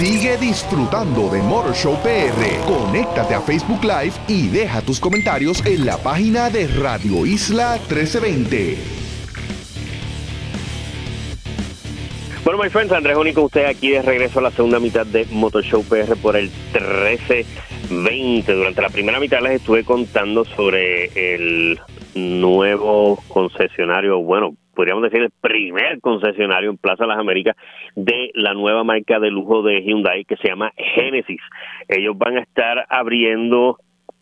Sigue disfrutando de Motor Show PR. Conéctate a Facebook Live y deja tus comentarios en la página de Radio Isla 1320. Bueno, my friends, Andrés Único, usted aquí de regreso a la segunda mitad de Motor Show PR por el 1320. Durante la primera mitad les estuve contando sobre el nuevo concesionario, bueno, podríamos decir el primer concesionario en Plaza Las Américas de la nueva marca de lujo de Hyundai que se llama Genesis. Ellos van a estar abriendo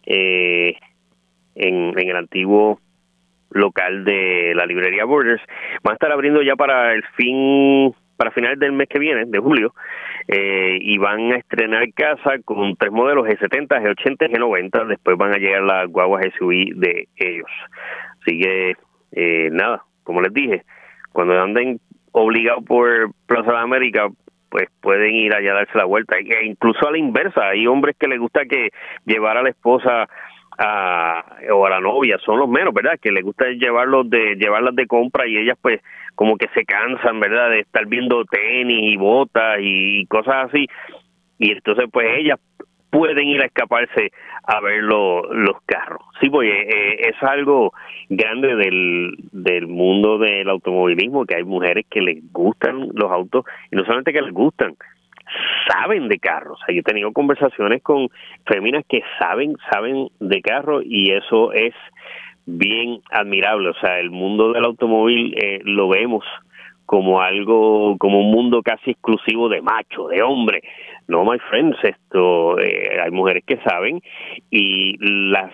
eh, en, el antiguo local de la librería Borders, van a estar abriendo ya para el fin para finales del mes que viene, de julio, eh, y van a estrenar casa con tres modelos G70, G80, G90. Después van a llegar las guaguas SUV de ellos. Así que, eh, nada, como les dije, cuando anden obligados por Plaza de América, pues pueden ir allá a darse la vuelta. E incluso a la inversa, hay hombres que les gusta que llevar a la esposa a, o a la novia son los menos, ¿verdad? Que les gusta llevarlos de llevarlas de compra y ellas pues como que se cansan, ¿verdad? De estar viendo tenis y botas y cosas así. Y entonces pues ellas pueden ir a escaparse a ver los carros. Sí, pues eh, es algo grande del, del mundo del automovilismo, que hay mujeres que les gustan los autos y no solamente que les gustan, saben de carros. O sea, yo he tenido conversaciones con féminas que saben, saben de carros y eso es bien admirable. O sea, el mundo del automóvil eh, lo vemos como algo, como un mundo casi exclusivo de macho, de hombre. No, my friends, esto, eh, hay mujeres que saben y las,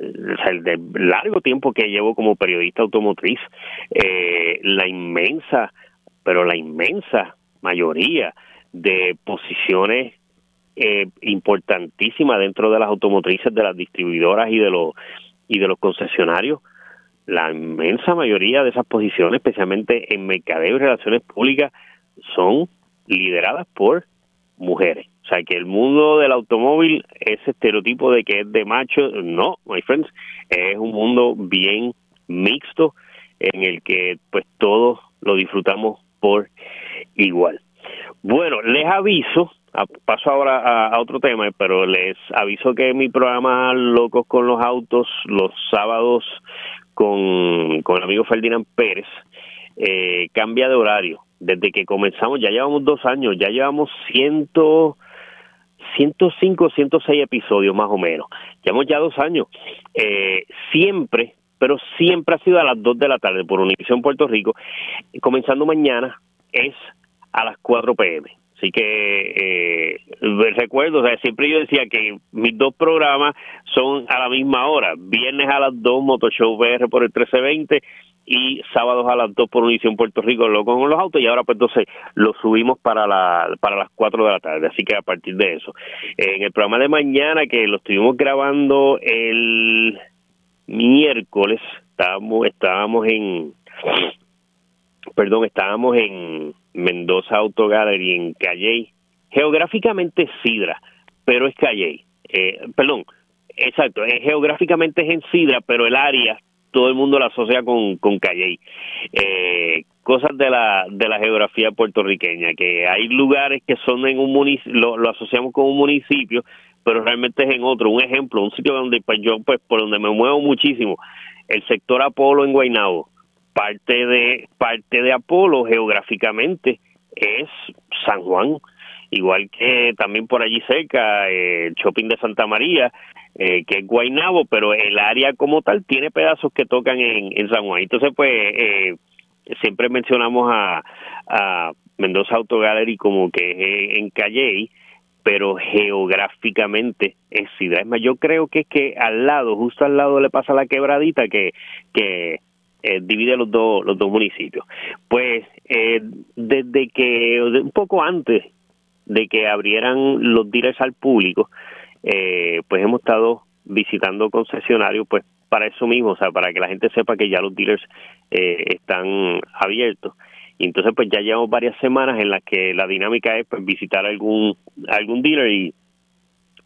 o sea, el largo tiempo que llevo como periodista automotriz, eh, la inmensa, pero la inmensa mayoría de posiciones eh, importantísimas dentro de las automotrices, de las distribuidoras y de los y de los concesionarios, la inmensa mayoría de esas posiciones, especialmente en mercadeo y relaciones públicas, son lideradas por mujeres. O sea, que el mundo del automóvil, ese estereotipo de que es de macho, no, my friends, es un mundo bien mixto en el que pues todos lo disfrutamos por igual. Bueno, les aviso, paso ahora a, otro tema, pero les aviso que mi programa Locos con los Autos, los sábados con, con el amigo Ferdinand Pérez, eh, cambia de horario. Desde que comenzamos, ya llevamos dos años, ya llevamos ciento, 105, 106 episodios más o menos. Llevamos ya dos años. Eh, siempre, pero siempre ha sido a las dos de la tarde por Univisión Puerto Rico. Comenzando mañana es a las 4 pm. Así que eh, recuerdo, siempre yo decía que mis dos programas son a la misma hora. Viernes a las 2, Motoshow VR por el 1320 y sábados a las 2 por Univisión Puerto Rico lo con los autos y ahora pues entonces lo subimos para la para las 4 de la tarde así que a partir de eso en el programa de mañana que lo estuvimos grabando el miércoles estábamos estábamos en perdón estábamos en Mendoza Auto Gallery en Calley. Geográficamente Sidra, pero es Calley. Eh, perdón, exacto, geográficamente es en Sidra, pero el área todo el mundo la asocia con, con Calley. Eh, cosas de la, de la geografía puertorriqueña, que hay lugares que son en un municipio, lo, asociamos con un municipio, pero realmente es en otro. Un ejemplo, un sitio donde pues, yo, pues, por donde me muevo muchísimo, el sector Apolo en Guaynabo parte de parte de Apolo geográficamente es San Juan igual que también por allí cerca el shopping de Santa María eh, que es Guaynabo pero el área como tal tiene pedazos que tocan en, en San Juan entonces pues eh, siempre mencionamos a, a Mendoza Auto Gallery como que es en Calley pero geográficamente es Sidra. Es más, yo creo que es que al lado, justo al lado le pasa la quebradita que, que eh, divide los dos los dos municipios. Pues eh, desde que un poco antes de que abrieran los dealers al público, eh, pues hemos estado visitando concesionarios, pues para eso mismo, o sea, para que la gente sepa que ya los dealers están abiertos. Y entonces pues ya llevamos varias semanas en las que la dinámica es pues visitar algún algún dealer y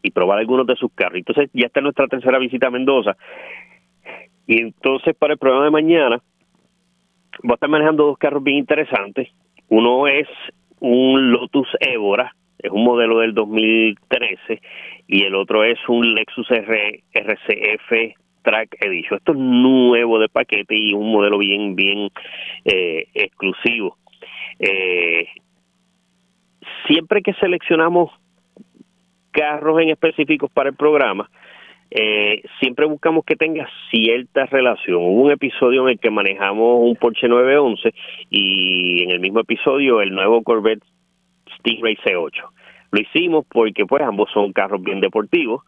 y probar algunos de sus carros. Entonces ya está nuestra tercera visita a Mendoza y entonces para el programa de mañana voy a estar manejando dos carros bien interesantes. Uno es un Lotus Évora es un modelo del 2013 y el otro es un Lexus R, RCF Track Edition. Esto es nuevo de paquete y un modelo bien, bien eh, exclusivo. Eh, siempre que seleccionamos carros en específicos para el programa, eh, siempre buscamos que tenga cierta relación. Hubo un episodio en el que manejamos un Porsche 911 y en el mismo episodio el nuevo Corvette Stingray C8. Lo hicimos porque pues ambos son carros bien deportivos,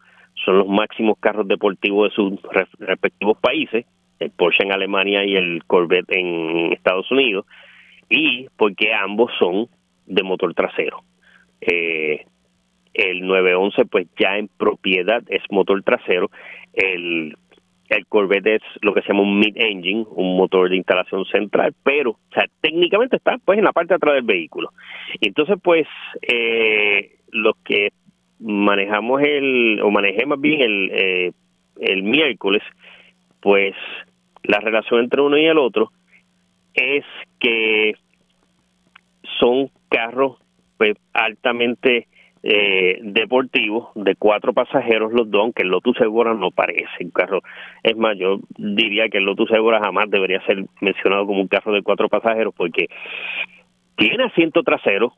son los máximos carros deportivos de sus respectivos países, el Porsche en Alemania y el Corvette en Estados Unidos, y porque ambos son de motor trasero. Eh, el 911 pues ya en propiedad es motor trasero, el, el Corvette es lo que se llama un mid-engine, un motor de instalación central, pero o sea, técnicamente está pues en la parte de atrás del vehículo. Entonces pues eh, los que manejamos el, o manejé más bien el, eh, el miércoles, pues la relación entre uno y el otro es que son carros pues altamente eh, deportivo de cuatro pasajeros los dos, aunque el Lotus Segura no parece un carro. Es más, yo diría que el Lotus Segura jamás debería ser mencionado como un carro de cuatro pasajeros porque tiene asiento trasero,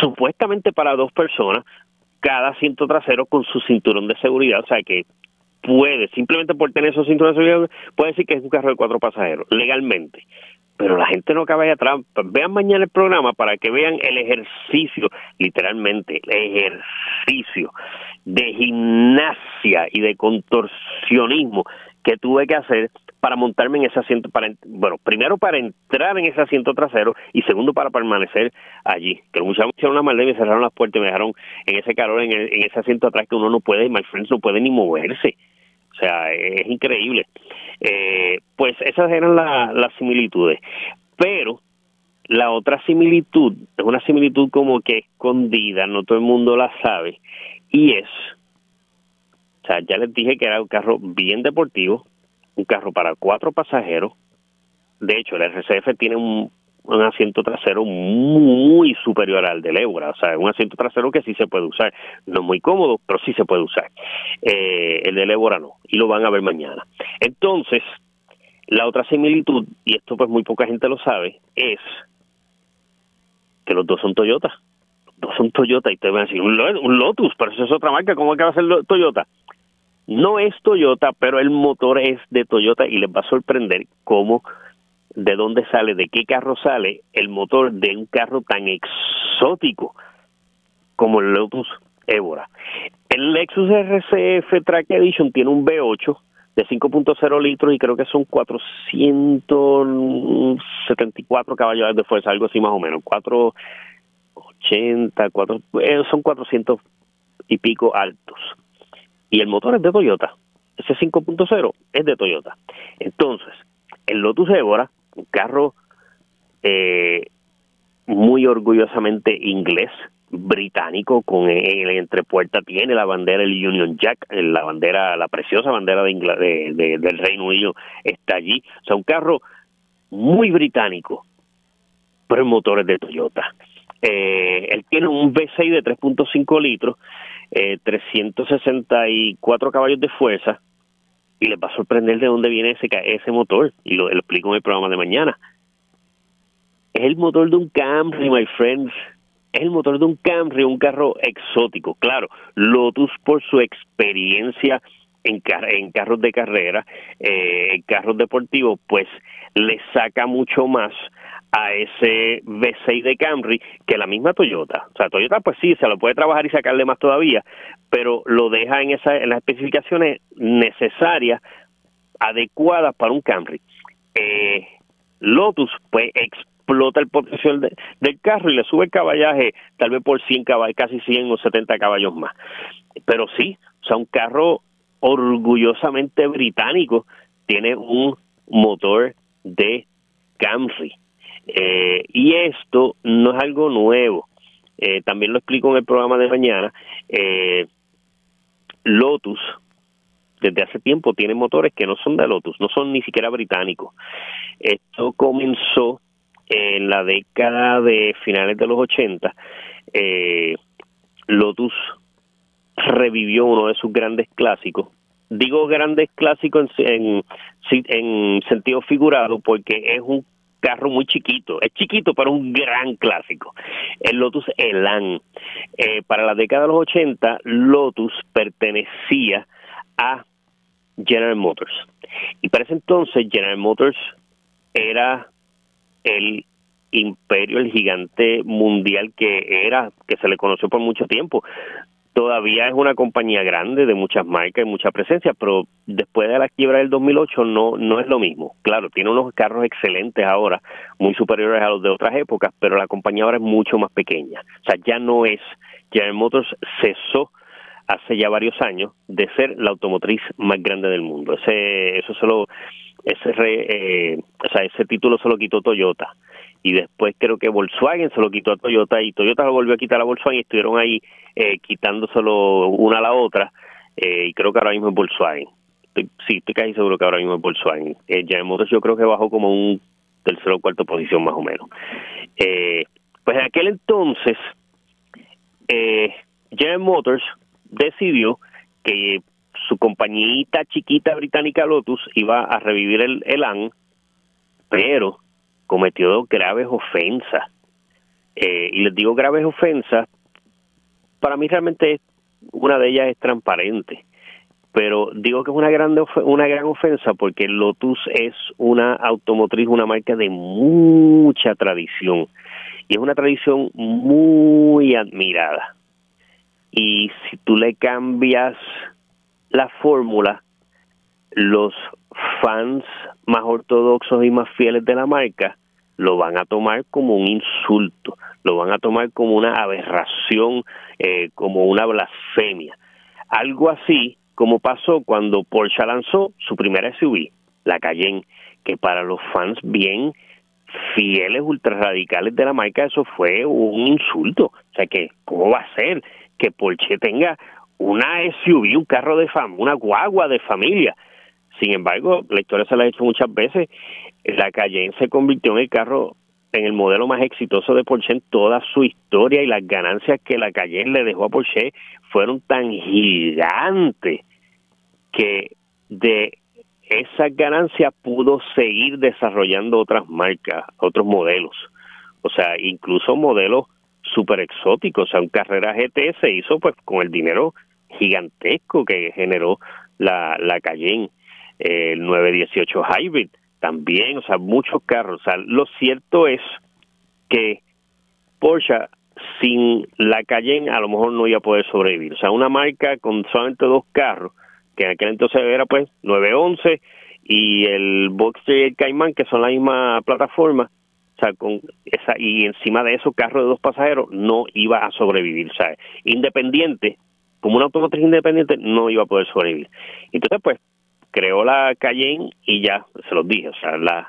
supuestamente para dos personas, cada asiento trasero con su cinturón de seguridad, o sea que puede, simplemente por tener esos cinturones de seguridad, puede decir que es un carro de cuatro pasajeros, legalmente pero la gente no ahí atrás. Vean mañana el programa para que vean el ejercicio, literalmente, el ejercicio de gimnasia y de contorsionismo que tuve que hacer para montarme en ese asiento, para bueno, primero para entrar en ese asiento trasero y segundo para permanecer allí. Que los muchachos hicieron una maldad y me cerraron las puertas y me dejaron en ese calor, en, en ese asiento atrás que uno no puede, my friends, no puede ni moverse. O sea, es increíble. Eh, pues esas eran las similitudes. Pero la otra similitud es una similitud como que escondida, no todo el mundo la sabe, y es, o sea, ya les dije que era un carro bien deportivo, un carro para cuatro pasajeros. De hecho, el RCF tiene un, un asiento trasero muy superior al del Eura, o sea, un asiento trasero que sí se puede usar, no muy cómodo, pero sí se puede usar. Eh, el del Eura no, y lo van a ver mañana. Entonces, la otra similitud, y esto pues muy poca gente lo sabe, es que los dos son Toyota. Los dos son Toyota, y te van a decir, un Lotus, pero eso es otra marca, ¿cómo es que va a ser Toyota? No es Toyota, pero el motor es de Toyota y les va a sorprender cómo de dónde sale, de qué carro sale el motor de un carro tan exótico como el Lotus Evora. El Lexus RCF Track Edition tiene un V8 de 5.0 litros y creo que son 474 caballos de fuerza, algo así más o menos, 480, 4, eh, son 400 y pico altos. Y el motor es de Toyota. Ese 5.0 es de Toyota. Entonces, el Lotus Evora carro eh, muy orgullosamente inglés, británico, con el entrepuerta tiene la bandera el Union Jack, la bandera, la preciosa bandera de, del Reino Unido está allí. O sea, un carro muy británico, pero en motores de Toyota. Eh, él tiene un V6 de 3.5 litros, eh, 364 caballos de fuerza, y les va a sorprender de dónde viene ese, ese motor, y lo, explico en el programa de mañana. Es el motor de un Camry, my friends. Es el motor de un Camry, un carro exótico. Claro, Lotus por su experiencia en, en carros de carrera, eh, en carros deportivos, pues le saca mucho más a ese V6 de Camry que la misma Toyota. O sea, Toyota pues sí, se lo puede trabajar y sacarle más todavía, pero lo deja en, esa, en las especificaciones necesarias, adecuadas para un Camry. Eh, Lotus pues explota el potencial del carro y le sube el caballaje tal vez por 100 caballos, casi 100 o 70 caballos más. Pero sí, o sea, un carro orgullosamente británico tiene un motor de Camry. Eh, y esto no es algo nuevo. Eh, también lo explico en el programa de mañana. Eh, Lotus, desde hace tiempo, tiene motores que no son de Lotus, no son ni siquiera británicos. Esto comenzó en la década de finales de los 80, Lotus revivió uno de sus grandes clásicos. Digo grandes clásicos en, en, sentido figurado porque es un carro muy chiquito, es chiquito pero un gran clásico, el Lotus Elan. Eh, para la década de los 80, Lotus pertenecía a General Motors. Y para ese entonces General Motors era el imperio, el gigante mundial que era, que se le conoció por mucho tiempo. Todavía es una compañía grande de muchas marcas y mucha presencia, pero después de la quiebra del 2008 no no es lo mismo. Claro, tiene unos carros excelentes ahora, muy superiores a los de otras épocas, pero la compañía ahora es mucho más pequeña. O sea, ya no es, General Motors cesó hace ya varios años de ser la automotriz más grande del mundo. Ese eso solo ese eh, o sea, ese título se lo quitó Toyota y después creo que Volkswagen se lo quitó a Toyota y Toyota lo volvió a quitar a Volkswagen y estuvieron ahí eh, quitándoselo una a la otra eh, y creo que ahora mismo es Volkswagen. sí, estoy casi seguro que ahora mismo es Volkswagen. Eh, Motors yo creo que bajó como un tercero o cuarta posición más o menos. Eh, pues en aquel entonces eh, General Motors decidió que su compañita chiquita británica Lotus iba a revivir el Elan, pero cometió graves ofensas. Eh, y les digo graves ofensas, para mí realmente una de ellas es transparente, pero digo que es una gran, una gran ofensa porque Lotus es una automotriz, una marca de mucha tradición y es una tradición muy admirada. Y si tú le cambias la fórmula, los fans más ortodoxos y más fieles de la marca lo van a tomar como un insulto, lo van a tomar como una aberración, eh, como una blasfemia. Algo así como pasó cuando Porsche lanzó su primera SUV, la Cayenne, que para los fans bien fieles ultrarradicales de la marca eso fue un insulto. O sea que, ¿cómo va a ser que Porsche tenga una SUV, un carro de fama, una guagua de familia? Sin embargo, la historia se la ha hecho muchas veces. La Cayenne se convirtió en el carro, en el modelo más exitoso de Porsche en toda su historia y las ganancias que la Cayenne le dejó a Porsche fueron tan gigantes que de esa ganancia pudo seguir desarrollando otras marcas, otros modelos. O sea, incluso modelos super exóticos. O sea, un carrera GT se hizo pues con el dinero gigantesco que generó la, la Cayenne el 918 Hybrid también, o sea, muchos carros. O sea, lo cierto es que Porsche sin la Cayenne a lo mejor no iba a poder sobrevivir. O sea, una marca con solamente dos carros, que en aquel entonces era pues 911 y el Boxster y el Cayman, que son la misma plataforma, o sea, con esa, y encima de eso, carro de dos pasajeros, no iba a sobrevivir. O sea, independiente, como una automotriz independiente, no iba a poder sobrevivir. Entonces, pues, creó la Cayenne y ya, se los dije, o sea, la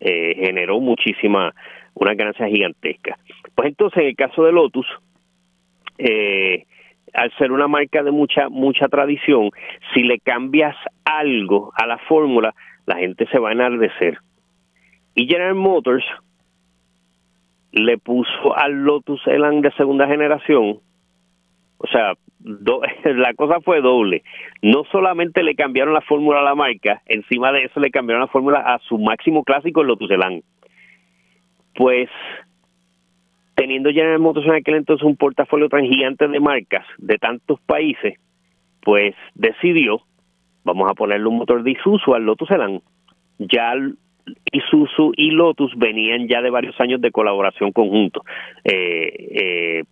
eh, generó muchísima, una ganancia gigantesca. Pues entonces, en el caso de Lotus, eh, al ser una marca de mucha, mucha tradición, si le cambias algo a la fórmula, la gente se va a enardecer. Y General Motors le puso al Lotus Elan de segunda generación, o sea, la cosa fue doble. No solamente le cambiaron la fórmula a la marca, encima de eso le cambiaron la fórmula a su máximo clásico, el Lotus Elan. Pues teniendo General Motors en aquel entonces un portafolio tan gigante de marcas de tantos países, pues decidió, vamos a ponerle un motor de Isuzu al Lotus Elan. Ya Isuzu y Lotus venían ya de varios años de colaboración conjunto. Eh, eh,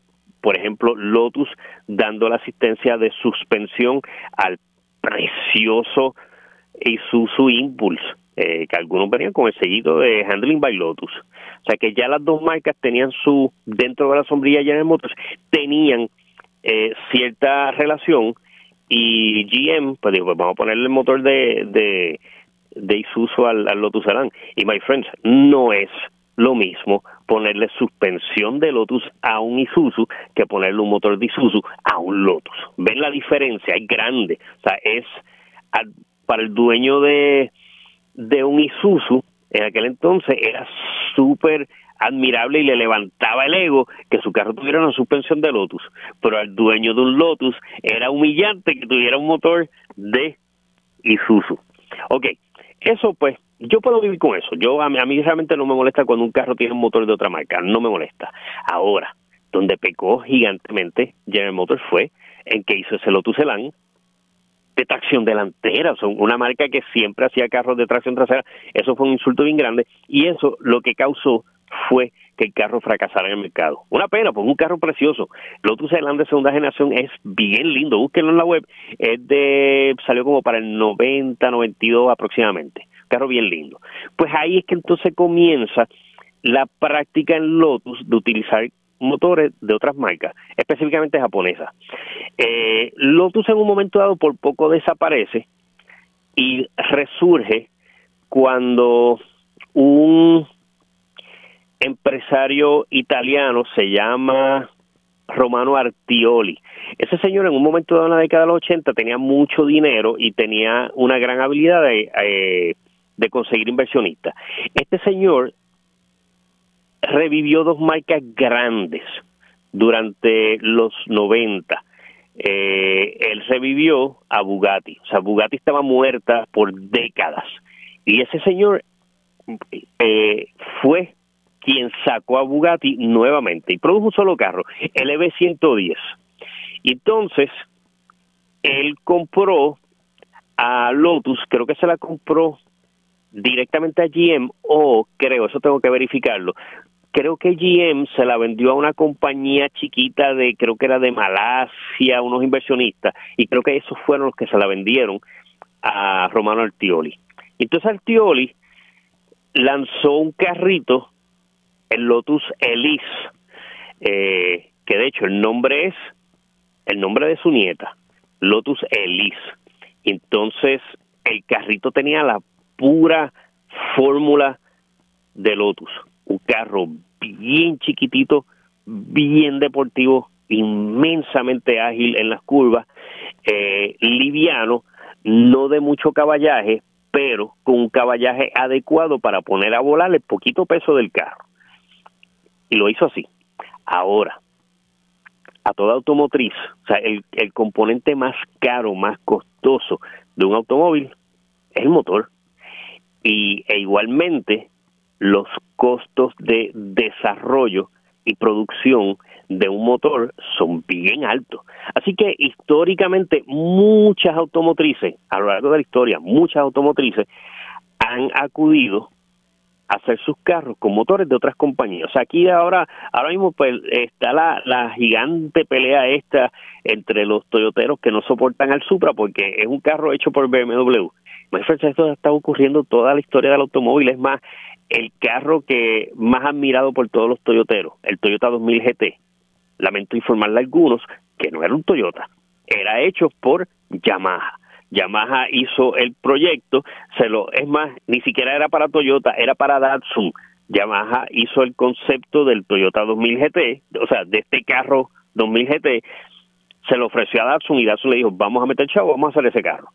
por ejemplo, Lotus dando la asistencia de suspensión al precioso Isuzu Impulse, eh, que algunos venían con el seguido de Handling by Lotus. O sea que ya las dos marcas tenían su, dentro de la sombrilla General Motors, tenían eh, cierta relación y GM, pues digo, pues vamos a ponerle el motor de, de, de Isuzu al, al Lotus Elan. Y my friends, no es lo mismo ponerle suspensión de Lotus a un Isuzu que ponerle un motor de Isuzu a un Lotus. ¿Ven la diferencia? Es grande. O sea, es para el dueño de, de un Isuzu, en aquel entonces era súper admirable y le levantaba el ego que su carro tuviera una suspensión de Lotus, pero al dueño de un Lotus era humillante que tuviera un motor de Isuzu. Ok, eso pues, yo puedo vivir con eso. Yo a mí, a mí realmente no me molesta cuando un carro tiene un motor de otra marca, no me molesta. Ahora, donde pecó gigantemente General Motors fue en que hizo ese Lotus Elan de tracción delantera, son una marca que siempre hacía carros de tracción trasera, eso fue un insulto bien grande y eso lo que causó fue que el carro fracasara en el mercado. Una pena, pues un carro precioso. Lotus Elan de segunda generación es bien lindo, búsquenlo en la web, es de, salió como para el 90, 92 aproximadamente, carro bien lindo. Pues ahí es que entonces comienza la práctica en Lotus de utilizar motores de otras marcas, específicamente japonesas. Eh, Lotus en un momento dado por poco desaparece y resurge cuando un empresario italiano se llama Romano Artioli. Ese señor en un momento dado en la década de los 80 tenía mucho dinero y tenía una gran habilidad de, eh, de conseguir inversionistas. Este señor revivió dos marcas grandes durante los 90. Eh, él revivió a Bugatti. O sea, Bugatti estaba muerta por décadas. Y ese señor eh, fue quien sacó a Bugatti nuevamente y produjo un solo carro, el EV110. Entonces, él compró a Lotus, creo que se la compró directamente a GM o creo, eso tengo que verificarlo, creo que GM se la vendió a una compañía chiquita de, creo que era de Malasia, unos inversionistas, y creo que esos fueron los que se la vendieron a Romano Artioli. Entonces Artioli lanzó un carrito, el Lotus Elise, eh, que de hecho el nombre es el nombre de su nieta, Lotus Elise. Entonces el carrito tenía la pura fórmula de Lotus, un carro bien chiquitito, bien deportivo, inmensamente ágil en las curvas, eh, liviano, no de mucho caballaje, pero con un caballaje adecuado para poner a volar el poquito peso del carro. Y lo hizo así. Ahora, a toda automotriz, o sea, el, el componente más caro, más costoso de un automóvil es el motor. Y e igualmente los costos de desarrollo y producción de un motor son bien altos. Así que históricamente muchas automotrices, a lo largo de la historia, muchas automotrices han acudido a hacer sus carros con motores de otras compañías. O sea, aquí ahora, ahora mismo pues está la, la gigante pelea esta entre los toyoteros que no soportan al Supra porque es un carro hecho por BMW. Esto está ocurriendo toda la historia del automóvil. Es más, el carro que más admirado por todos los toyoteros, el Toyota 2000 GT. Lamento informarle a algunos que no era un Toyota, era hecho por Yamaha. Yamaha hizo el proyecto, se lo es más, ni siquiera era para Toyota, era para Datsun. Yamaha hizo el concepto del Toyota 2000 GT, o sea, de este carro 2000 GT, se lo ofreció a Datsun y Datsun le dijo, vamos a meter chavo, vamos a hacer ese carro.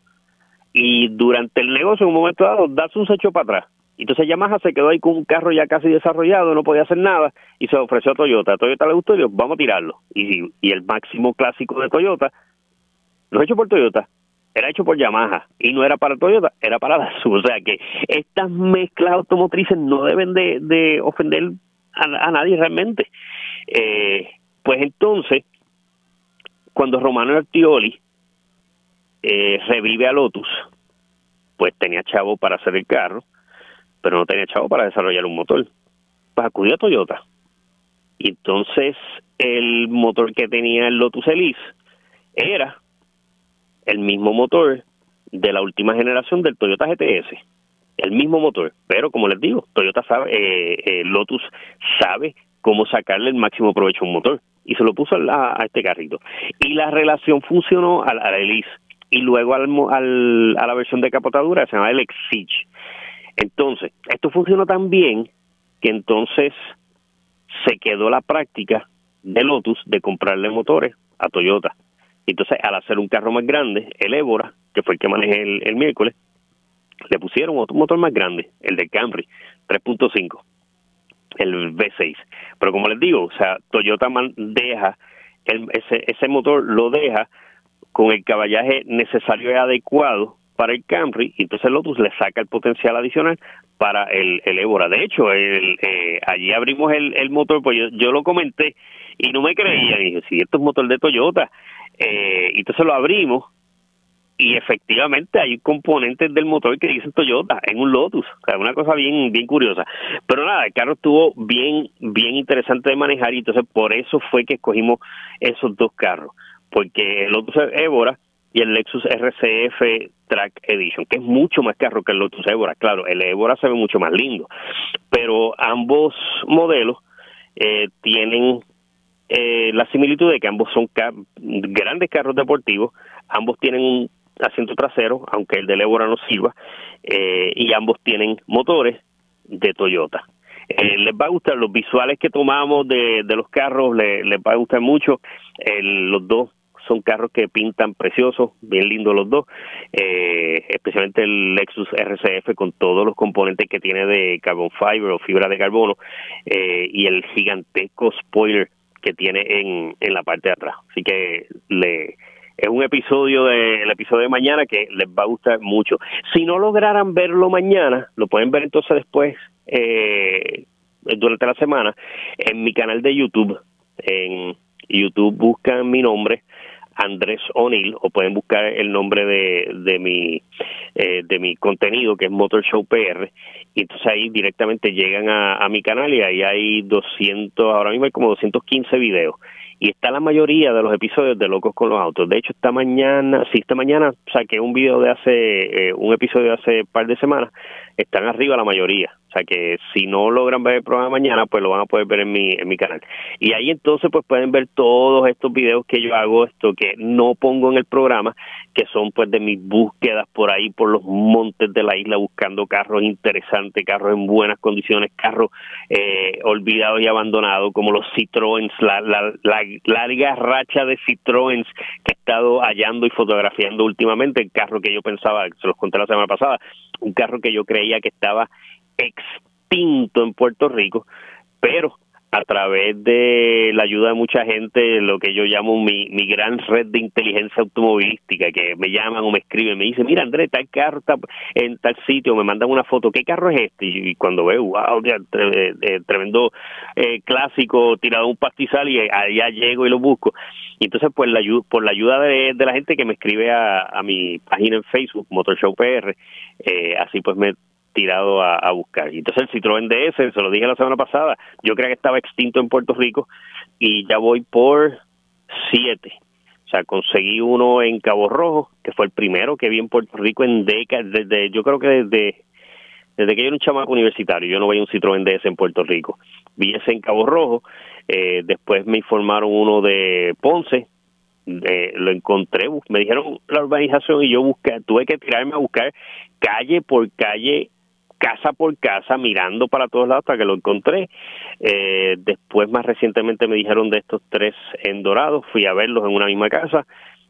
Y durante el negocio, en un momento dado, Datsun se echó para atrás entonces Yamaha se quedó ahí con un carro ya casi desarrollado, no podía hacer nada y se ofreció a Toyota. A Toyota le gustó y dijo, vamos a tirarlo. Y, y el máximo clásico de Toyota, no hecho por Toyota, era hecho por Yamaha y no era para Toyota, era para Datsun. O sea que estas mezclas automotrices no deben de, de ofender a, nadie realmente. Eh, pues entonces, cuando Romano Artioli eh, revive a Lotus, pues tenía chavo para hacer el carro pero no tenía chavo para desarrollar un motor. Pues acudió a Toyota. Y entonces el motor que tenía el Lotus Elise era el mismo motor de la última generación del Toyota GTS. El mismo motor. Pero como les digo, Toyota sabe, eh, eh, Lotus sabe cómo sacarle el máximo provecho a un motor. Y se lo puso a, este carrito. Y la relación funcionó a, la Elise. Y luego al, al, a la versión de capotadura se llama el Exige entonces, esto funcionó tan bien que entonces se quedó la práctica de Lotus de comprarle motores a Toyota. Entonces, al hacer un carro más grande, el Évora, que fue el que manejé el, miércoles, le pusieron otro motor más grande, el de Camry, 3.5. el V6. Pero como les digo, o sea, Toyota deja ese, ese motor lo deja con el caballaje necesario y adecuado para el Camry y entonces Lotus le saca el potencial adicional para el, el Évora. De hecho, el, eh, allí abrimos el, el motor, pues yo, yo, lo comenté y no me creían. Y dije, si esto es motor de Toyota. Eh, entonces lo abrimos y efectivamente hay componentes del motor que dicen Toyota en un Lotus, o sea, una cosa bien bien curiosa. Pero nada, el carro estuvo bien bien interesante de manejar y entonces por eso fue que escogimos esos dos carros, porque el Lotus Évora y el Lexus RCF Track Edition, que es mucho más carro que el Lotus Évora. Claro, el Évora se ve mucho más lindo, pero ambos modelos eh, tienen eh, la similitud de que ambos son grandes carros deportivos, ambos tienen un asiento trasero, aunque el del Évora no sirva, eh, y ambos tienen motores de Toyota. Eh, les va a gustar los visuales que tomamos de, de los carros, les, les va a gustar mucho. los dos son carros que pintan preciosos, bien lindos los dos, eh, especialmente el Lexus RCF con todos los componentes que tiene de carbon fiber o fibra de carbono eh, y el gigantesco spoiler que tiene en, en la parte de atrás. Así que le es un episodio de episodio de mañana que les va a gustar mucho. Si no lograran verlo mañana, lo pueden ver entonces después eh, durante la semana en mi canal de YouTube. En YouTube buscan mi nombre Andrés O'Neill o pueden buscar el nombre de, de mi eh, de mi contenido que es Motor Show PR y entonces ahí directamente llegan a, a mi canal y ahí hay 200 ahora mismo hay como 215 videos y está la mayoría de los episodios de Locos con los Autos. De hecho, esta mañana, sí, esta mañana saqué un video de hace, eh, un episodio de hace par de semanas, están arriba la mayoría. O sea que si no logran ver el programa mañana, pues lo van a poder ver en mi, en mi canal. Y ahí entonces pues pueden ver todos estos videos que yo hago, esto que no pongo en el programa, que son pues de mis búsquedas por ahí, por los montes de la isla, buscando carros interesantes, carros en buenas condiciones, carros eh, olvidados y abandonados, como los Citroën, la, la, la larga racha de Citroën que he estado hallando y fotografiando últimamente, el carro que yo pensaba, se los conté la semana pasada, un carro que yo creía que estaba extinto en Puerto Rico, pero a través de la ayuda de mucha gente, lo que yo llamo mi, mi gran red de inteligencia automovilística, que me llaman o me escriben, me dicen, mira Andrés, tal carro está en tal sitio, me mandan una foto, ¿qué carro es este? Y cuando veo, wow, eh, eh, tremendo eh, clásico, tirado un pastizal y allá llego y lo busco. Y entonces, pues, la, por la ayuda de, de la gente que me escribe a, a mi página en Facebook, Motor Show PR, eh, así pues me tirado a, buscar. Y entonces el Citroën DS, se lo dije la semana pasada, yo creía que estaba extinto en Puerto Rico y ya voy por siete. O sea, conseguí uno en Cabo Rojo, que fue el primero que vi en Puerto Rico en décadas, desde, yo creo que desde, desde que yo era un chamaco universitario, yo no veía un Citroën DS en Puerto Rico. Vi ese en Cabo Rojo, eh, después me informaron uno de Ponce, eh, lo encontré, me dijeron la urbanización y yo busqué, tuve que tirarme a buscar calle por calle casa por casa mirando para todos lados hasta que lo encontré. Eh, después, más recientemente, me dijeron de estos tres en Dorado, fui a verlos en una misma casa.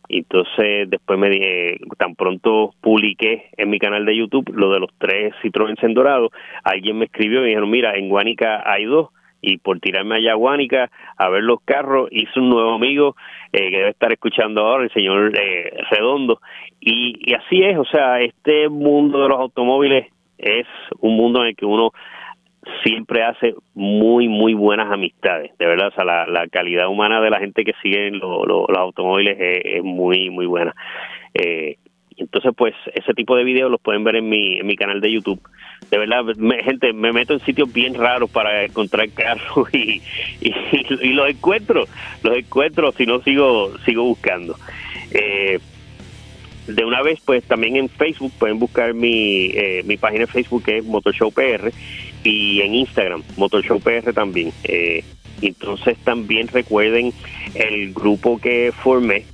Y entonces, después me dije, tan pronto publiqué en mi canal de YouTube lo de los tres Citroën en Dorado, alguien me escribió y me dijeron, mira, en Guánica hay dos, y por tirarme allá a Guánica a ver los carros, hice un nuevo amigo eh, que debe estar escuchando ahora, el señor eh, Redondo. Y, y así es, o sea, este mundo de los automóviles es un mundo en el que uno siempre hace muy, muy buenas amistades, de verdad, o sea, la, la calidad humana de la gente que sigue los automóviles es, muy, muy buena. Eh, entonces, pues, ese tipo de videos los pueden ver en mi, en mi canal de YouTube. De verdad, gente, me meto en sitios bien raros para encontrar carros y, y, y, los encuentro, los encuentro si no sigo, sigo buscando. Eh, de una vez, pues también en Facebook pueden buscar mi, eh, mi página de Facebook que es Motorshow PR y en Instagram, Motorshow PR también. Eh, entonces también recuerden el grupo que formé,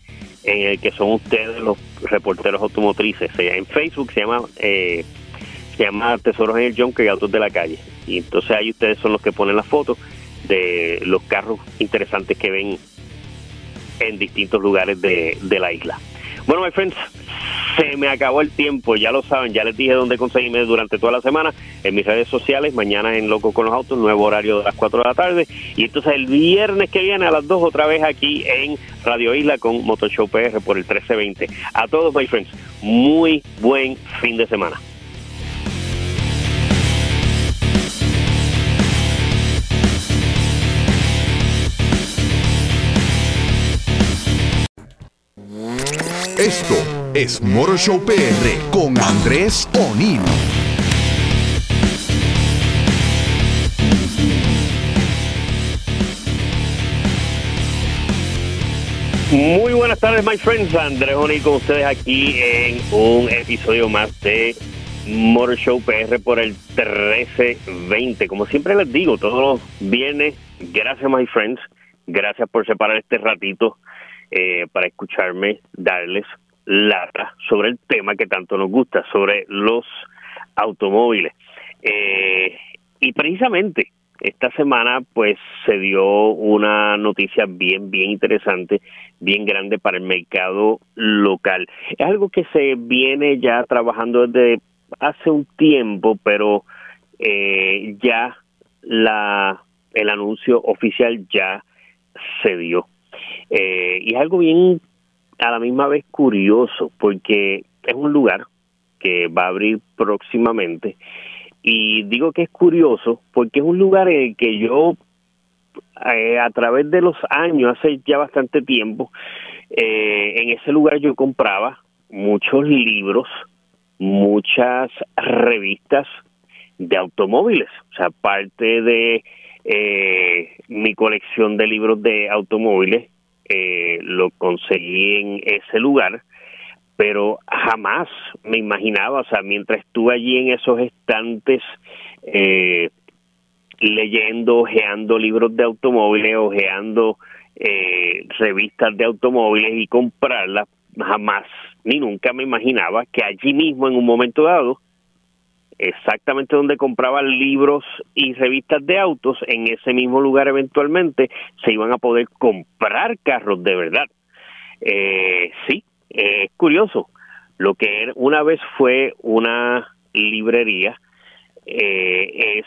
en el que son ustedes los reporteros automotrices. En Facebook se llama eh, se llama Tesoros en el Junker y Autos de la Calle. Y entonces ahí ustedes son los que ponen las fotos de los carros interesantes que ven en distintos lugares de, de la isla. Bueno, my friends, se me acabó el tiempo, ya lo saben, ya les dije dónde conseguirme durante toda la semana, en mis redes sociales, mañana en Loco con los Autos, nuevo horario de las 4 de la tarde, y entonces el viernes que viene a las 2 otra vez aquí en Radio Isla con Motoshow PR por el 1320. A todos, my friends, muy buen fin de semana. Esto es Motor Show PR con Andrés O'Neill. Muy buenas tardes, my friends. Andrés O'Neill con ustedes aquí en un episodio más de Motor Show PR por el 1320. Como siempre les digo, todos los viernes, gracias, my friends. Gracias por separar este ratito eh, para escucharme darles lata sobre el tema que tanto nos gusta, sobre los automóviles. Eh, y precisamente esta semana pues se dio una noticia bien, bien interesante, bien grande para el mercado local. Es algo que se viene ya trabajando desde hace un tiempo, pero eh, ya la el anuncio oficial ya se dio. Eh, y es algo bien a la misma vez curioso, porque es un lugar que va a abrir próximamente. Y digo que es curioso porque es un lugar en el que yo, eh, a través de los años, hace ya bastante tiempo, eh, en ese lugar yo compraba muchos libros, muchas revistas de automóviles, o sea, parte de mi colección de libros de automóviles eh, lo conseguí en ese lugar, pero jamás me imaginaba, o sea, mientras estuve allí en esos estantes eh, leyendo, ojeando libros de automóviles, ojeando eh, revistas de automóviles y comprarlas, jamás ni nunca me imaginaba que allí mismo en un momento dado exactamente donde compraba libros y revistas de autos, en ese mismo lugar eventualmente se iban a poder comprar carros de verdad. Eh, sí, es curioso. Lo que una vez fue una librería, eh, es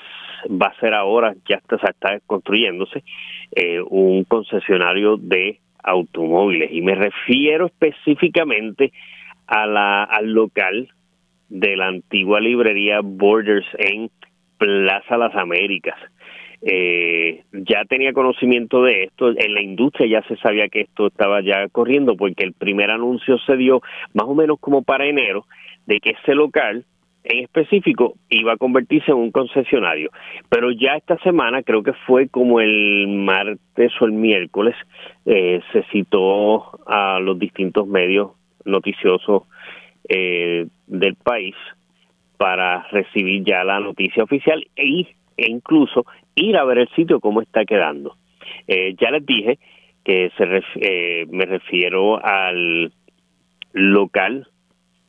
va a ser ahora, ya está, está construyéndose, eh, un concesionario de automóviles. Y me refiero específicamente a la, al local de la antigua librería Borders en Plaza Las Américas. Eh, ya tenía conocimiento de esto, en la industria ya se sabía que esto estaba ya corriendo porque el primer anuncio se dio más o menos como para enero de que ese local en específico iba a convertirse en un concesionario. Pero ya esta semana, creo que fue como el martes o el miércoles, eh, se citó a los distintos medios noticiosos eh, del país para recibir ya la noticia oficial e, e incluso ir a ver el sitio cómo está quedando. Eh, ya les dije que se eh, me refiero al local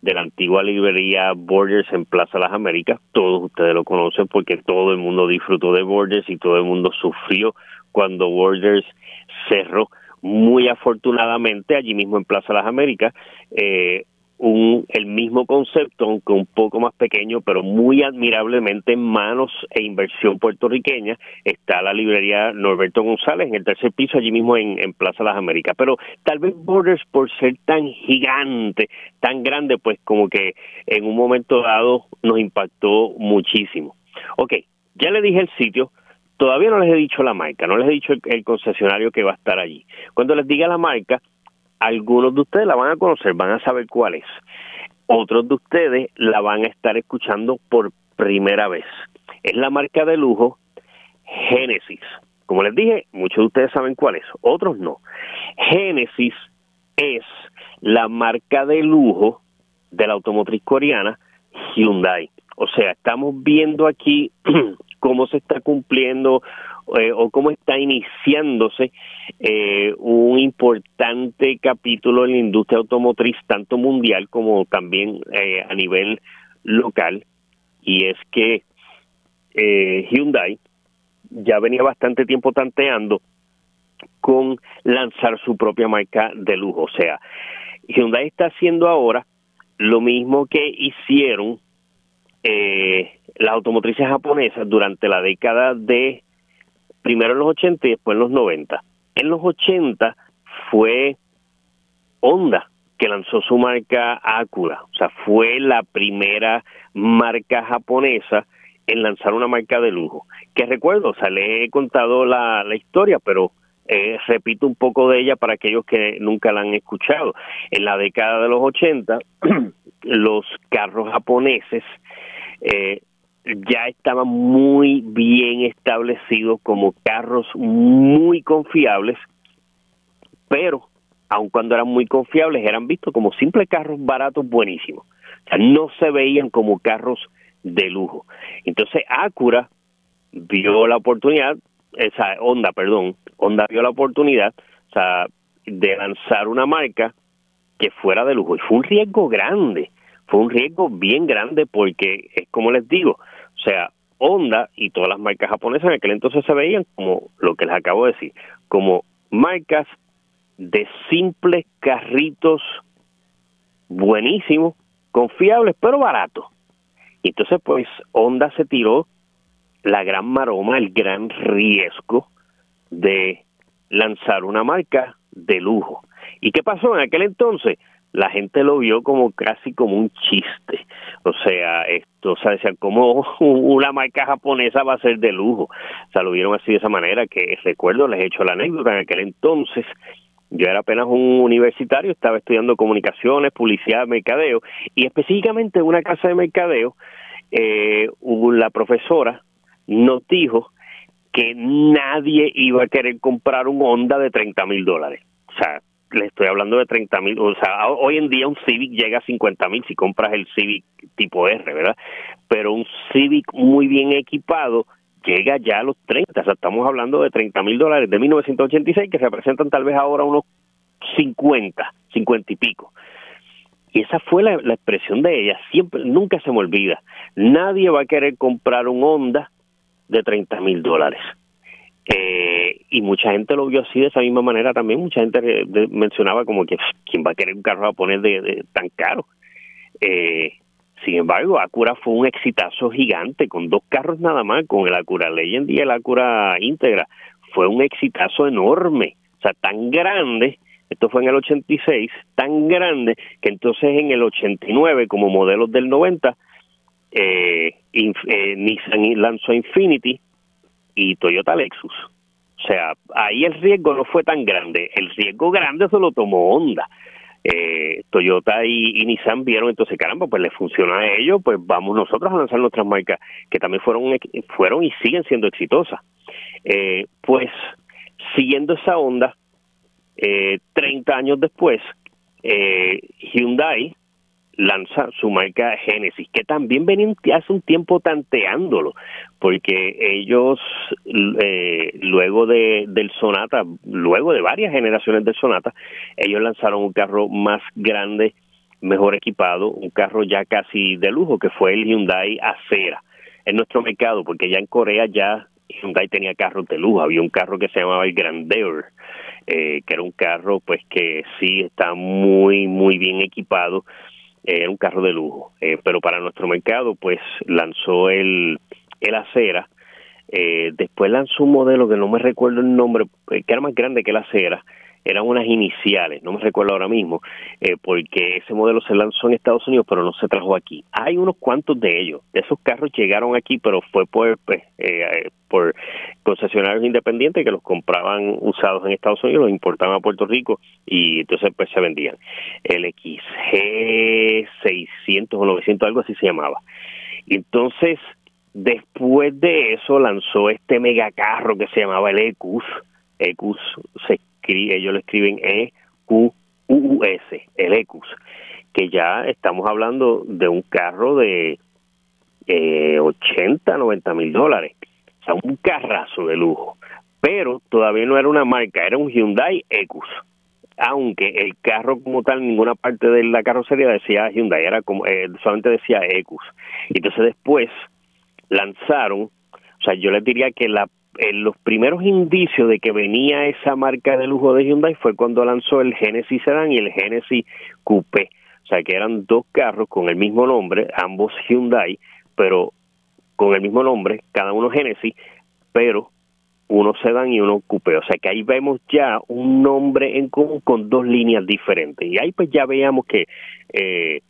de la antigua librería Borders en Plaza Las Américas. Todos ustedes lo conocen porque todo el mundo disfrutó de Borders y todo el mundo sufrió cuando Borders cerró. Muy afortunadamente, allí mismo en Plaza Las Américas, eh, un, el mismo concepto, aunque un poco más pequeño, pero muy admirablemente en manos e inversión puertorriqueña, está la librería Norberto González en el tercer piso, allí mismo en, Plaza Las Américas. Pero tal vez Borders, por ser tan gigante, tan grande, pues como que en un momento dado nos impactó muchísimo. Ok, ya le dije el sitio, todavía no les he dicho la marca, no les he dicho el concesionario que va a estar allí. Cuando les diga la marca, algunos de ustedes la van a conocer, van a saber cuál es. Otros de ustedes la van a estar escuchando por primera vez. Es la marca de lujo Genesis. Como les dije, muchos de ustedes saben cuál es, otros no. Genesis es la marca de lujo de la automotriz coreana Hyundai. O sea, estamos viendo aquí cómo se está cumpliendo eh, o cómo está iniciándose eh, un importante capítulo en la industria automotriz, tanto mundial como también eh, a nivel local, y es que Hyundai ya venía bastante tiempo tanteando con lanzar su propia marca de lujo. O sea, Hyundai está haciendo ahora lo mismo que hicieron eh, las automotrices japonesas durante la década de primero en los 80 y después en los 90. En los 80 fue Honda que lanzó su marca Acura, o sea, fue la primera marca japonesa en lanzar una marca de lujo. Que recuerdo, o sea, le he contado la, la historia, pero eh, repito un poco de ella para aquellos que nunca la han escuchado. En la década de los 80, los carros japoneses eh, ya estaban muy bien establecidos como carros muy confiables, pero aun cuando eran muy confiables, eran vistos como simples carros baratos buenísimos. O sea, no se veían como carros de lujo. Entonces Acura vio la oportunidad, esa Honda, perdón, Honda vio la oportunidad, de lanzar una marca que fuera de lujo. Y fue un riesgo grande, fue un riesgo bien grande porque es como les digo, o sea, Honda y todas las marcas japonesas en aquel entonces se veían como lo que les acabo de decir, como marcas de simples carritos buenísimos, confiables, pero baratos. Y entonces, pues, Honda se tiró la gran maroma, el gran riesgo de lanzar una marca de lujo. ¿Y qué pasó en aquel entonces? La gente lo vio como casi como un chiste. O sea, esto, o sea, como una marca japonesa va a ser de lujo? O sea, lo vieron así de esa manera, que recuerdo, les he hecho la anécdota, en aquel entonces yo era apenas un universitario, estaba estudiando comunicaciones, publicidad, mercadeo, y específicamente en una casa de mercadeo, eh, la profesora nos dijo que nadie iba a querer comprar un Honda de 30 mil dólares. O sea, le estoy hablando de 30 mil, o sea, hoy en día un Civic llega a 50 mil si compras el Civic tipo R, ¿verdad? Pero un Civic muy bien equipado llega ya a los 30, o sea, estamos hablando de 30 mil dólares de 1986 que representan tal vez ahora unos 50, 50 y pico. Y esa fue la, expresión de ella, siempre, nunca se me olvida. Nadie va a querer comprar un Honda de 30 mil dólares. Eh, y mucha gente lo vio así de esa misma manera también. Mucha gente mencionaba como que quién va a querer un carro japonés de, de tan caro. Eh, sin embargo, Acura fue un exitazo gigante con dos carros nada más, con el Acura Legend y el Acura Integra. Fue un exitazo enorme, o sea, tan grande, esto fue en el 86, tan grande que entonces en el 89, como modelos del 90, eh, eh, Nissan lanzó Infinity y Toyota Lexus. O sea, ahí el riesgo no fue tan grande, el riesgo grande se lo tomó Honda. Eh, Toyota y, Nissan vieron entonces caramba pues le funciona a ellos pues vamos nosotros a lanzar nuestras marcas que también fueron fueron y siguen siendo exitosas. Eh, pues siguiendo esa onda eh, 30 años después eh, Hyundai lanza su marca Genesis, que también venían hace un tiempo tanteándolo, porque ellos eh, luego de, del Sonata, luego de varias generaciones del Sonata, ellos lanzaron un carro más grande, mejor equipado, un carro ya casi de lujo, que fue el Hyundai Acera. En nuestro mercado, porque ya en Corea ya Hyundai tenía carros de lujo, había un carro que se llamaba el Grandeur, eh, que era un carro pues que sí está muy muy bien equipado era un carro de lujo, eh, pero para nuestro mercado pues lanzó el, el Acera, eh, después lanzó un modelo que no me recuerdo el nombre, eh, que era más grande que el Acera, eran unas iniciales, no me recuerdo ahora mismo, eh, porque ese modelo se lanzó en Estados Unidos, pero no se trajo aquí. Hay unos cuantos de ellos, esos carros llegaron aquí, pero fue por, pues, eh, por concesionarios independientes que los compraban usados en Estados Unidos, los importaban a Puerto Rico y entonces pues se vendían. El XG 600 o 900, algo así se llamaba. Entonces, después de eso lanzó este megacarro que se llamaba el EQUS, EQUS ellos lo escriben E-Q-U-S, el ECUS, que ya estamos hablando de un carro de eh, 80, 90 mil dólares. O sea, un carrazo de lujo. Pero todavía no era una marca, era un Hyundai Ecus. Aunque el carro como tal, ninguna parte de la carrocería decía Hyundai, era como, eh, solamente decía Ecus. Entonces después lanzaron, o sea, yo les diría que la los primeros indicios de que venía esa marca de lujo de Hyundai fue cuando lanzó el Genesis Sedan y el Genesis Coupé. O sea, que eran dos carros con el mismo nombre, ambos Hyundai, pero con el mismo nombre, cada uno Genesis, pero uno sedán y uno coupé. O sea que ahí vemos ya un nombre en común con dos líneas diferentes. Y ahí pues ya veíamos que eh,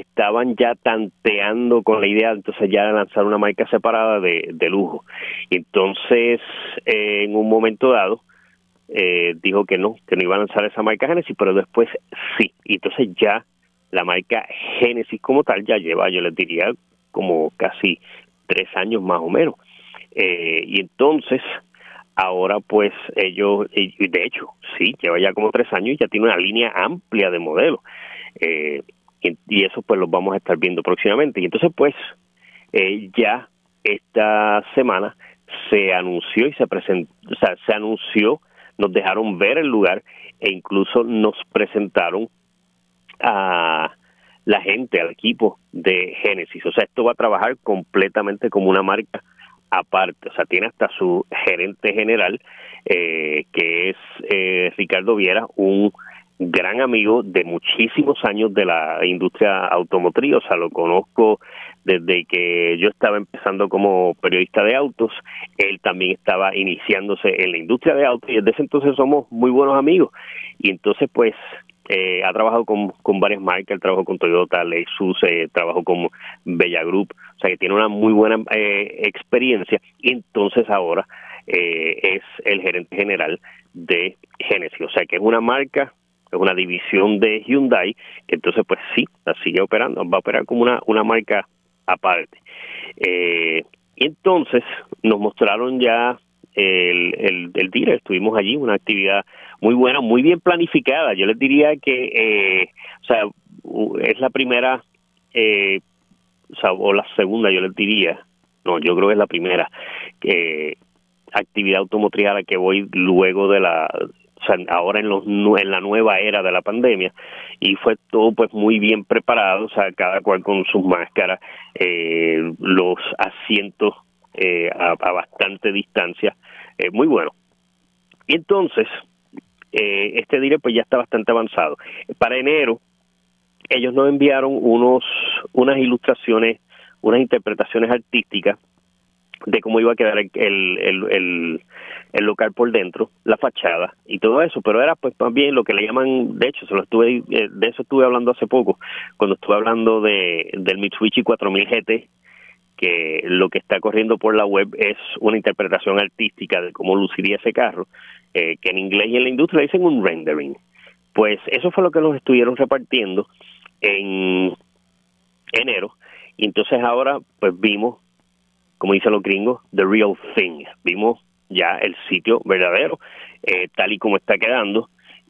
estaban ya tanteando con la idea entonces ya de lanzar una marca separada de, de lujo. Entonces, eh, en un momento dado, eh, dijo que no, que no iba a lanzar esa marca Genesis, pero después sí. Y entonces ya la marca Genesis como tal ya lleva, yo les diría, como casi tres años más o menos. Eh, y entonces, ahora pues ellos, de hecho, sí, lleva ya como tres años y ya tiene una línea amplia de modelos. Eh, y, eso pues lo vamos a estar viendo próximamente. Y entonces pues eh, ya esta semana se anunció y se presentó, o sea, se anunció, nos dejaron ver el lugar e incluso nos presentaron a la gente, al equipo de Génesis. O sea, esto va a trabajar completamente como una marca aparte. O sea, tiene hasta su gerente general, eh, que es eh, Ricardo Viera, un gran amigo de muchísimos años de la industria automotriz, o sea, lo conozco desde que yo estaba empezando como periodista de autos, él también estaba iniciándose en la industria de autos y desde ese entonces somos muy buenos amigos. Y entonces, pues, eh, ha trabajado con, con varias marcas, trabajó con Toyota, Lexus, eh, trabajó con Bella Group, o sea que tiene una muy buena eh, experiencia y entonces ahora eh, es el gerente general de Genesis, o sea que es una marca, es una división de Hyundai, que entonces pues sí, la sigue operando, va a operar como una, una marca aparte. y entonces nos mostraron ya el, el, el dealer, estuvimos allí, una actividad muy buena, muy bien planificada. Yo les diría que, eh, o sea, es la primera, eh, o, sea, o la segunda, yo les diría, no, yo creo que es la primera eh, actividad automotriz a la que voy luego de la, sea, ahora en, los, en la nueva era de la pandemia y fue todo pues muy bien preparado, o sea, cada cual con sus máscaras, eh, los asientos eh, a, bastante distancia, eh, muy bueno. Y entonces, eh, este dire pues ya está bastante avanzado. Para enero, ellos nos enviaron unos unas ilustraciones, unas interpretaciones artísticas de cómo iba a quedar el, el, el, local por dentro, la fachada y todo eso, pero era pues bien lo que le llaman, de hecho, se lo estuve, eh, de eso estuve hablando hace poco, cuando estuve hablando de del Mitsubishi 4000 GT, que lo que está corriendo por la web es una interpretación artística de cómo luciría ese carro, eh, que en inglés y en la industria dicen un rendering. Pues eso fue lo que nos estuvieron repartiendo en enero. Y entonces ahora, pues vimos, como dicen los gringos, the real thing. Vimos ya el sitio verdadero, eh, tal y como está quedando.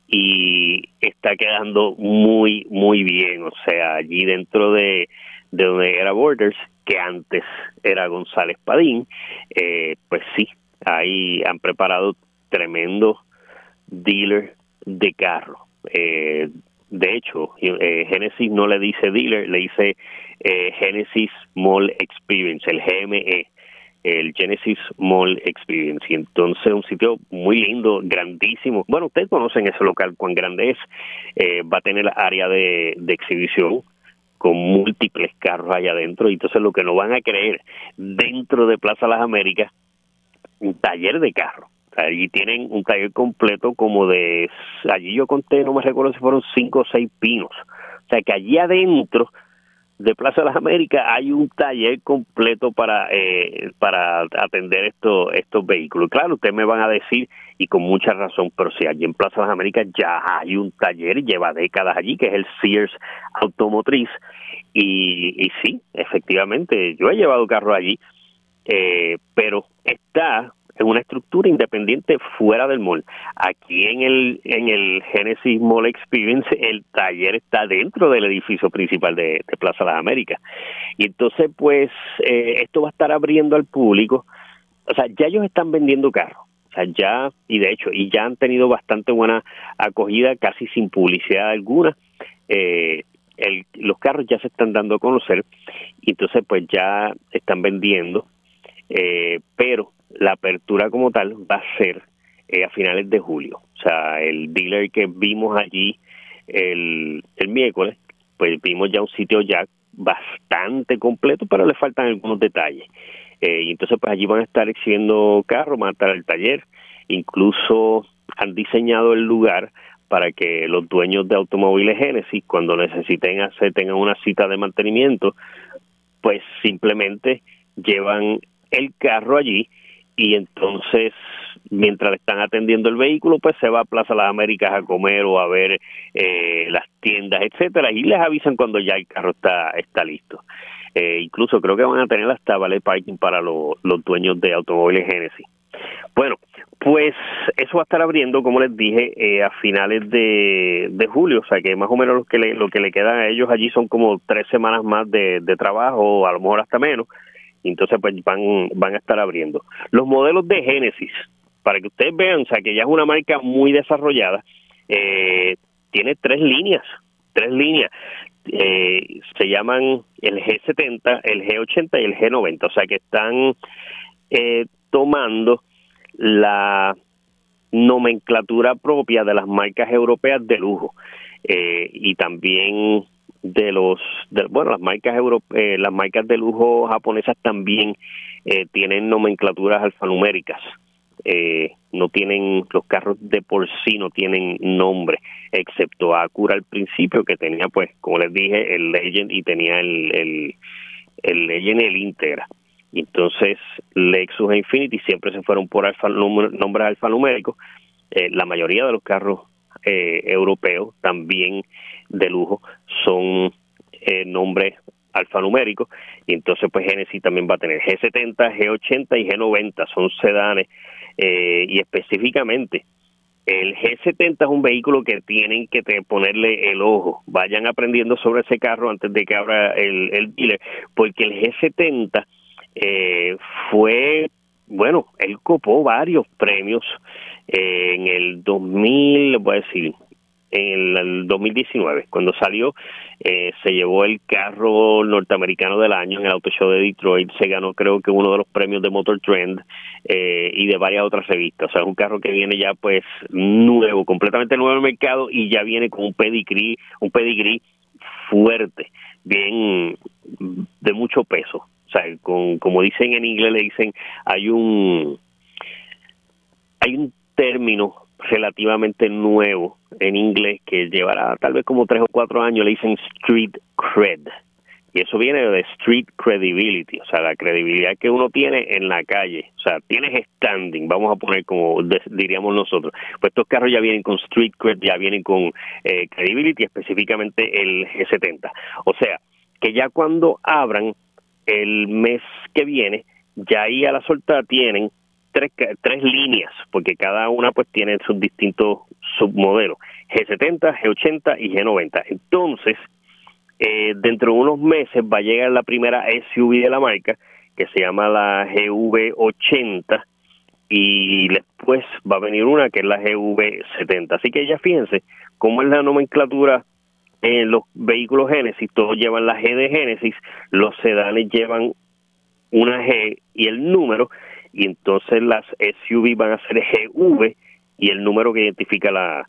Y está quedando muy, muy bien. O sea, allí dentro de, de donde era Borders, que antes era González Padín, eh, pues sí, ahí han preparado tremendo dealer de carro. Eh, de hecho, eh, Genesis no le dice dealer, le dice eh, Genesis Mall Experience, el GME, el Genesis Mall Experience. Y entonces un sitio muy lindo, grandísimo. Bueno, ustedes conocen ese local, cuán grande es. Eh, va a tener área de, de exhibición con múltiples carros allá adentro. Y entonces lo que no van a creer, dentro de Plaza Las Américas, un taller de carros allí tienen un taller completo como de, allí yo conté, no me recuerdo si fueron cinco o seis pinos. O sea que allí adentro de Plaza de las Américas hay un taller completo para eh, para atender estos estos vehículos. Claro, ustedes me van a decir y con mucha razón, pero si allí en Plaza de las Américas ya hay un taller, lleva décadas allí, que es el Sears Automotriz y, y sí, efectivamente, yo he llevado carro allí, eh, pero está en una estructura independiente fuera del mall. Aquí en el en el Genesis Mall Experience el taller está dentro del edificio principal de, Plaza Las Américas. Y entonces pues eh, esto va a estar abriendo al público. O sea, ya ellos están vendiendo carros. O sea, ya, y de hecho, y ya han tenido bastante buena acogida, casi sin publicidad alguna. Eh, el, los carros ya se están dando a conocer y entonces pues ya están vendiendo eh, pero la apertura como tal va a ser eh, a finales de julio. O sea, el dealer que vimos allí el, miércoles, pues vimos ya un sitio ya bastante completo, pero le faltan algunos detalles. Eh, y entonces pues allí van a estar exhibiendo carros, van a estar el taller, incluso han diseñado el lugar para que los dueños de automóviles Genesis, cuando necesiten hacer, tengan una cita de mantenimiento, pues simplemente llevan el carro allí y entonces mientras están atendiendo el vehículo pues se va a Plaza Las Américas a comer o a ver eh, las tiendas etcétera y les avisan cuando ya el carro está está listo. Eh, incluso creo que van a tener hasta valet parking para los dueños de automóviles Genesis. Bueno pues eso va a estar abriendo, como les dije, eh, a finales de, julio, o sea que más o menos lo que, le, lo que le queda a ellos allí son como tres semanas más de, de trabajo, a lo mejor hasta menos, entonces pues van, van a estar abriendo. Los modelos de Genesis, para que ustedes vean, o sea que ya es una marca muy desarrollada, eh, tiene tres líneas, tres líneas. Eh, se llaman el G70, el G80 y el G90, o sea que están eh, tomando la nomenclatura propia de las marcas europeas de lujo eh, y también de los bueno las marcas eh, las marcas de lujo japonesas también eh, tienen nomenclaturas alfanuméricas. Eh, no tienen los carros de por sí no tienen nombre excepto Acura al principio que tenía pues como les dije el Legend y tenía el el, el Legend el Integra. Entonces Lexus e Infinity siempre se fueron por alfa, nombres alfanuméricos. Eh, la mayoría de los carros eh, europeos también de lujo son eh, nombres alfanuméricos y entonces pues Genesis también va a tener G70, G80 y G90 son sedanes eh, y específicamente el G70 es un vehículo que tienen que ponerle el ojo. Vayan aprendiendo sobre ese carro antes de que abra el, el dealer, porque el G70 eh, fue, bueno, él copó varios premios en el 2000, voy a decir, en el 2019, cuando salió, eh, se llevó el carro norteamericano del año en el Auto Show de Detroit, se ganó creo que uno de los premios de Motor Trend eh, y de varias otras revistas, o sea, es un carro que viene ya pues nuevo, completamente nuevo en el mercado y ya viene con un pedigrí, un pedigrí fuerte, bien de mucho peso, o sea, con, como dicen en inglés le dicen, hay un hay un término relativamente nuevo en inglés que llevará tal vez como tres o cuatro años, le dicen street cred. Y eso viene de street credibility, o sea, la credibilidad que uno tiene en la calle. O sea, tienes standing, vamos a poner como diríamos nosotros. Pues estos carros ya vienen con street cred, ya vienen con eh, credibility, específicamente el G70. O sea, que ya cuando abran el mes que viene, ya ahí a la solta tienen tres, tres líneas, porque cada una pues tiene sus distintos submodelos, G70, G80 y G90. Entonces, eh, dentro de unos meses va a llegar la primera SUV de la marca, que se llama la GV80, y después va a venir una que es la GV70. Así que ya fíjense cómo es la nomenclatura en los vehículos Genesis, todos llevan la G de Genesis, los sedanes llevan una G y el número, y entonces las SUV van a ser GV y el número que identifica la,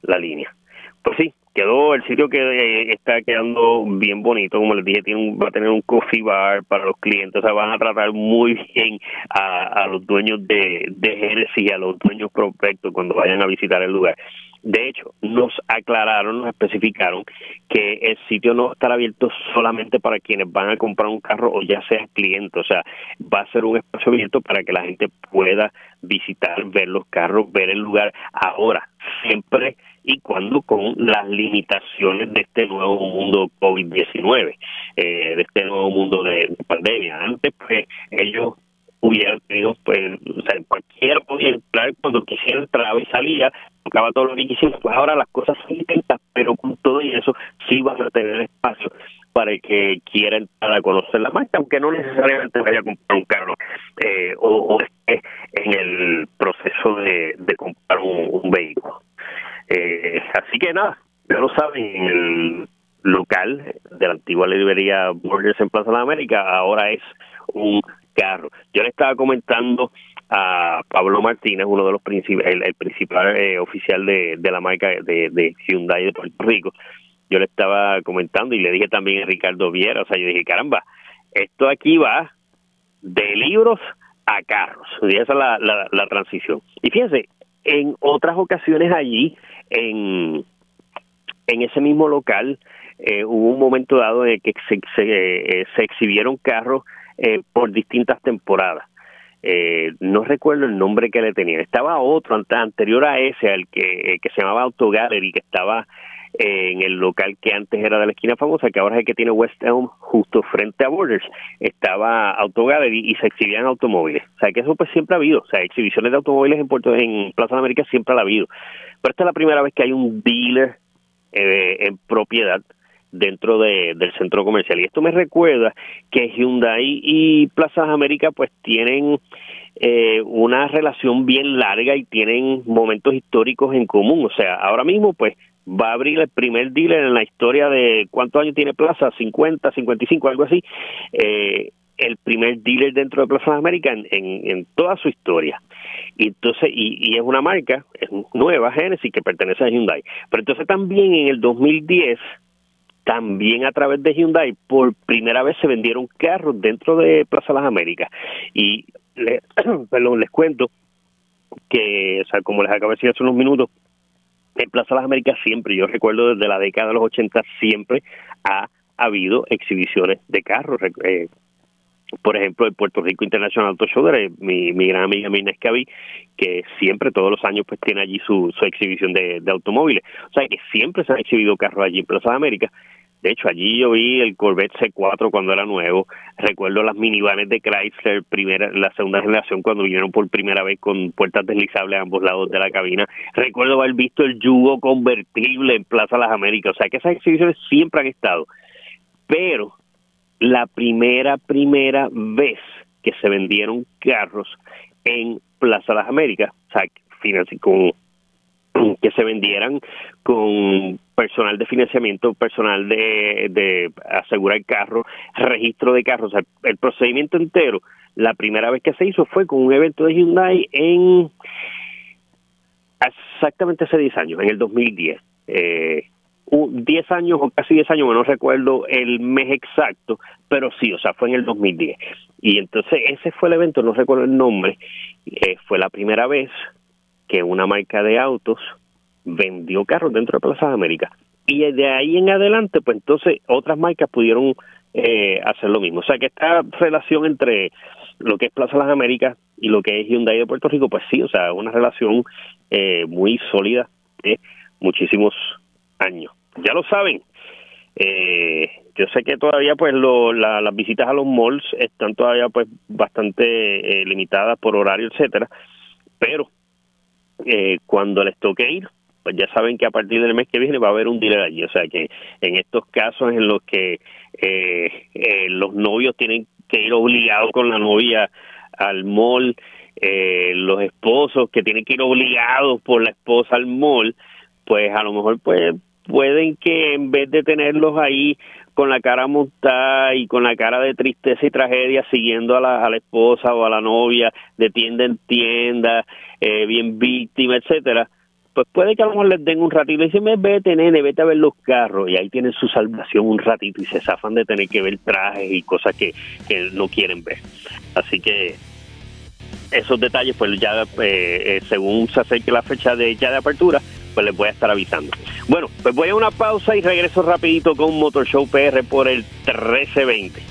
la línea. Pues sí, quedó el sitio que eh, está quedando bien bonito, como les dije, tiene va a tener un coffee bar para los clientes, o sea, van a tratar muy bien a, a los dueños de, de Genesis y a los dueños prospectos cuando vayan a visitar el lugar. De hecho, nos aclararon, nos especificaron que el sitio no estará abierto solamente para quienes van a comprar un carro o ya sea cliente, o sea, va a ser un espacio abierto para que la gente pueda visitar, ver los carros, ver el lugar. Ahora, siempre y cuando con las limitaciones de este nuevo mundo COVID-19, eh, de este nuevo mundo de pandemia. Antes, pues, ellos hubiera tenido, pues, o sea, cualquiera podía entrar cuando quisiera entrar y salía, tocaba todo lo que quisiera, pues ahora las cosas son distintas, pero con todo y eso sí van a tener espacio para el que quiera entrar a conocer la marca, aunque no necesariamente vaya a comprar un carro eh, o, esté en el proceso de, comprar un, vehículo. Eh, así que nada, ya lo saben, en el local de la antigua librería Borders en Plaza de América ahora es un carro. Yo le estaba comentando a Pablo Martínez, uno de los principales, el, principal eh, oficial de, la marca de, de, Hyundai de Puerto Rico. yo le estaba comentando y le dije también a Ricardo Viera, o sea, yo dije, caramba, esto aquí va de libros a carros, y esa es la, la, transición. Y fíjense, en otras ocasiones allí, en, en ese mismo local, eh, hubo un momento dado en que se, se, eh, se exhibieron carros eh, por distintas temporadas. Eh, no recuerdo el nombre que le tenían. Estaba otro anterior a ese, al que, que se llamaba Auto Gallery, que estaba en el local que antes era de la esquina famosa, que ahora es el que tiene West Elm justo frente a Borders, estaba Auto Gallery y se exhibían automóviles. O sea, que eso pues siempre ha habido, o sea, exhibiciones de automóviles en Puerto en Plaza de América siempre ha habido. Pero esta es la primera vez que hay un dealer eh, en propiedad dentro de, del centro comercial. Y esto me recuerda que Hyundai y Plaza América pues tienen eh, una relación bien larga y tienen momentos históricos en común. O sea, ahora mismo pues va a abrir el primer dealer en la historia de cuántos años tiene Plaza, 50, 55, algo así, eh, el primer dealer dentro de Plaza América en, en, toda su historia. Y entonces, y, y, es una marca, es nueva, Genesis, que pertenece a Hyundai. Pero entonces también en el 2010, también a través de Hyundai, por primera vez se vendieron carros dentro de Plaza Las Américas. Y, perdón, les cuento que, o sea, como les acabo de decir hace unos minutos, en Plaza Las Américas siempre, yo recuerdo desde la década de los 80, siempre ha habido exhibiciones de carros. Eh, por ejemplo, el Puerto Rico International Auto Show, mi, mi gran amiga Mina Escaví, que siempre, todos los años, pues tiene allí su, su exhibición de, de, automóviles. O sea, que siempre se han exhibido carros allí en Plaza de América. De hecho, allí yo vi el Corvette C4 cuando era nuevo. Recuerdo las minivanes de Chrysler, primera, la segunda generación, cuando vinieron por primera vez con puertas deslizables a ambos lados de la cabina. Recuerdo haber visto el Yugo convertible en Plaza Las Américas. O sea, que esas exhibiciones siempre han estado. Pero la primera, primera vez que se vendieron carros en Plaza Las Américas, o sea, con que se vendieran con personal de financiamiento, personal de, de asegurar carro, registro de carros, o sea, el procedimiento entero, la primera vez que se hizo fue con un evento de Hyundai en exactamente hace 10 años, en el 2010. Eh, 10 años o casi 10 años, no recuerdo el mes exacto, pero sí, o sea, fue en el 2010. Y entonces ese fue el evento, no recuerdo el nombre, eh, fue la primera vez que una marca de autos vendió carros dentro de Plaza de América. Y de ahí en adelante, pues entonces otras marcas pudieron eh, hacer lo mismo. O sea que esta relación entre lo que es Plaza de las Américas y lo que es Hyundai de Puerto Rico, pues sí, o sea, una relación eh, muy sólida de muchísimos años ya lo saben. Eh, yo sé que todavía pues lo, las visitas a los malls están todavía pues bastante eh, limitadas por horario, etcétera, pero eh, cuando les toque ir, pues ya saben que a partir del mes que viene va a haber un dealer allí, o sea que en estos casos en los que eh, los novios tienen que ir obligados con la novia al mall, los esposos que tienen que ir obligados por la esposa al mall, pues a lo mejor pues pueden que en vez de tenerlos ahí con la cara montada y con la cara de tristeza y tragedia siguiendo a la, a la esposa o a la novia de tienda en tienda, eh, bien víctima, etcétera, pues puede que a lo mejor les den un ratito y dicen, vete nene, vete a ver los carros y ahí tienen su salvación un ratito y se zafan de tener que ver trajes y cosas que, que no quieren ver. Así que esos detalles pues ya eh, eh, según se acerque la fecha de ya de apertura pues les voy a estar avisando. Bueno, pues voy a una pausa y regreso rapidito con Motor Show PR por el 1320.